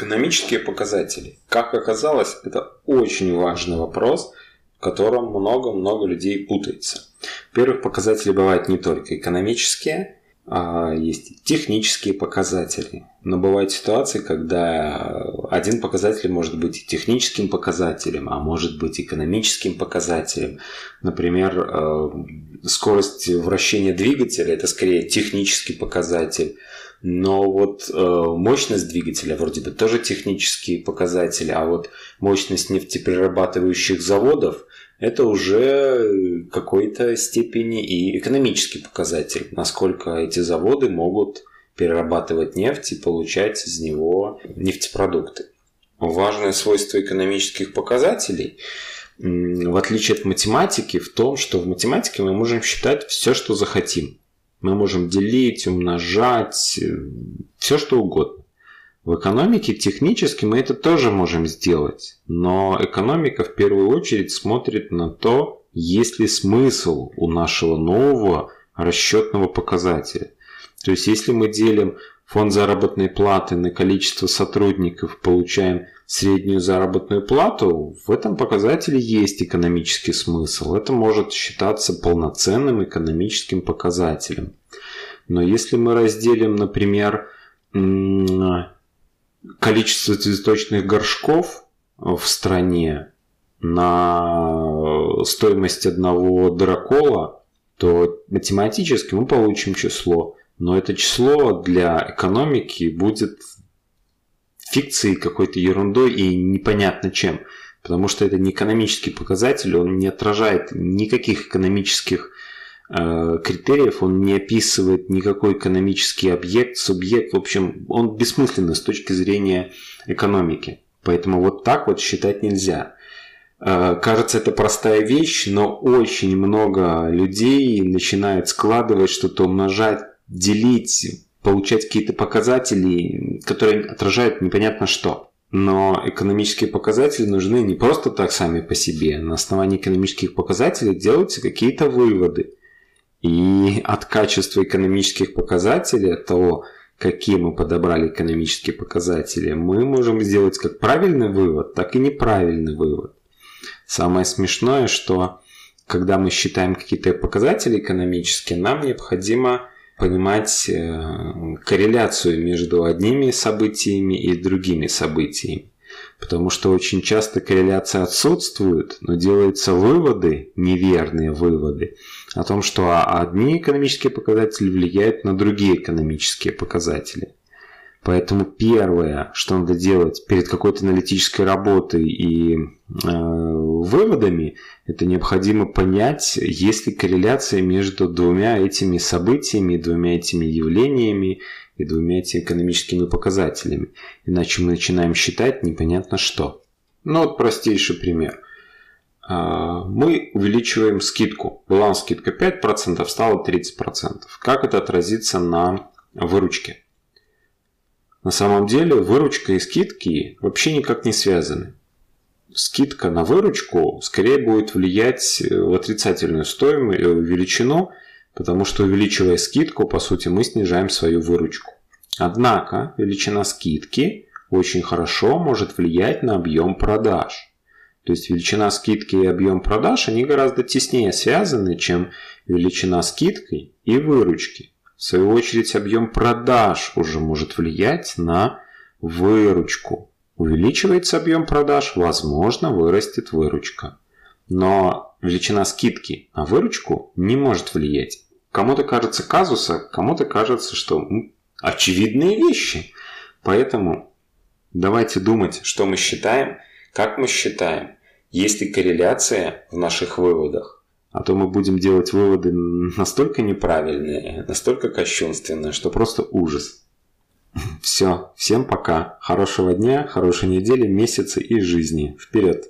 Экономические показатели. Как оказалось, это очень важный вопрос, в котором много-много людей путается. Первых показатели бывают не только экономические, а есть технические показатели. Но бывают ситуации, когда один показатель может быть техническим показателем, а может быть экономическим показателем. Например, э, скорость вращения двигателя – это скорее технический показатель, но вот э, мощность двигателя вроде бы тоже технические показатели, а вот мощность нефтеперерабатывающих заводов это уже какой-то степени и экономический показатель, насколько эти заводы могут перерабатывать нефть и получать из него нефтепродукты. Важное свойство экономических показателей в отличие от математики, в том, что в математике мы можем считать все, что захотим. Мы можем делить, умножать, э, все что угодно. В экономике технически мы это тоже можем сделать, но экономика в первую очередь смотрит на то, есть ли смысл у нашего нового расчетного показателя. То есть если мы делим фонд заработной платы на количество сотрудников, получаем среднюю заработную плату, в этом показателе есть экономический смысл. Это может считаться полноценным экономическим показателем. Но если мы разделим, например, количество цветочных горшков в стране на стоимость одного дракола, то математически мы получим число. Но это число для экономики будет фикцией какой-то ерундой и непонятно чем. Потому что это не экономический показатель, он не отражает никаких экономических э, критериев, он не описывает никакой экономический объект, субъект. В общем, он бессмысленный с точки зрения экономики. Поэтому вот так вот считать нельзя. Э, кажется, это простая вещь, но очень много людей начинают складывать что-то, умножать, делить, получать какие-то показатели, которые отражают непонятно что. Но экономические показатели нужны не просто так сами по себе. На основании экономических показателей делаются какие-то выводы. И от качества экономических показателей, от того, какие мы подобрали экономические показатели, мы можем сделать как правильный вывод, так и неправильный вывод. Самое смешное, что когда мы считаем какие-то показатели экономические, нам необходимо понимать э, корреляцию между одними событиями и другими событиями. Потому что очень часто корреляция отсутствует, но делаются выводы, неверные выводы, о том, что одни экономические показатели влияют на другие экономические показатели. Поэтому первое, что надо делать перед какой-то аналитической работой и э, выводами, это необходимо понять, есть ли корреляция между двумя этими событиями, двумя этими явлениями и двумя этими экономическими показателями. Иначе мы начинаем считать непонятно что. Ну вот простейший пример. А, мы увеличиваем скидку. Была скидка 5%, стала 30%. Как это отразится на выручке? На самом деле выручка и скидки вообще никак не связаны. Скидка на выручку скорее будет влиять э, в отрицательную стоимость, э, величину, потому что увеличивая скидку, по сути, мы снижаем свою выручку. Однако величина скидки очень хорошо может влиять на объем продаж. То есть величина скидки и объем продаж, они гораздо теснее связаны, чем величина скидки и выручки. В свою очередь, объем продаж уже может влиять на выручку. Увеличивается объем продаж, возможно, вырастет выручка. Но величина скидки на выручку не может влиять. Кому-то кажется казуса, кому-то кажется, что очевидные вещи. Поэтому давайте думать, что мы считаем, как мы считаем, есть ли корреляция в наших выводах. А то мы будем делать выводы настолько неправильные, настолько кощунственные, что просто ужас. Все, всем пока. Хорошего дня, хорошей недели, месяца и жизни. Вперед!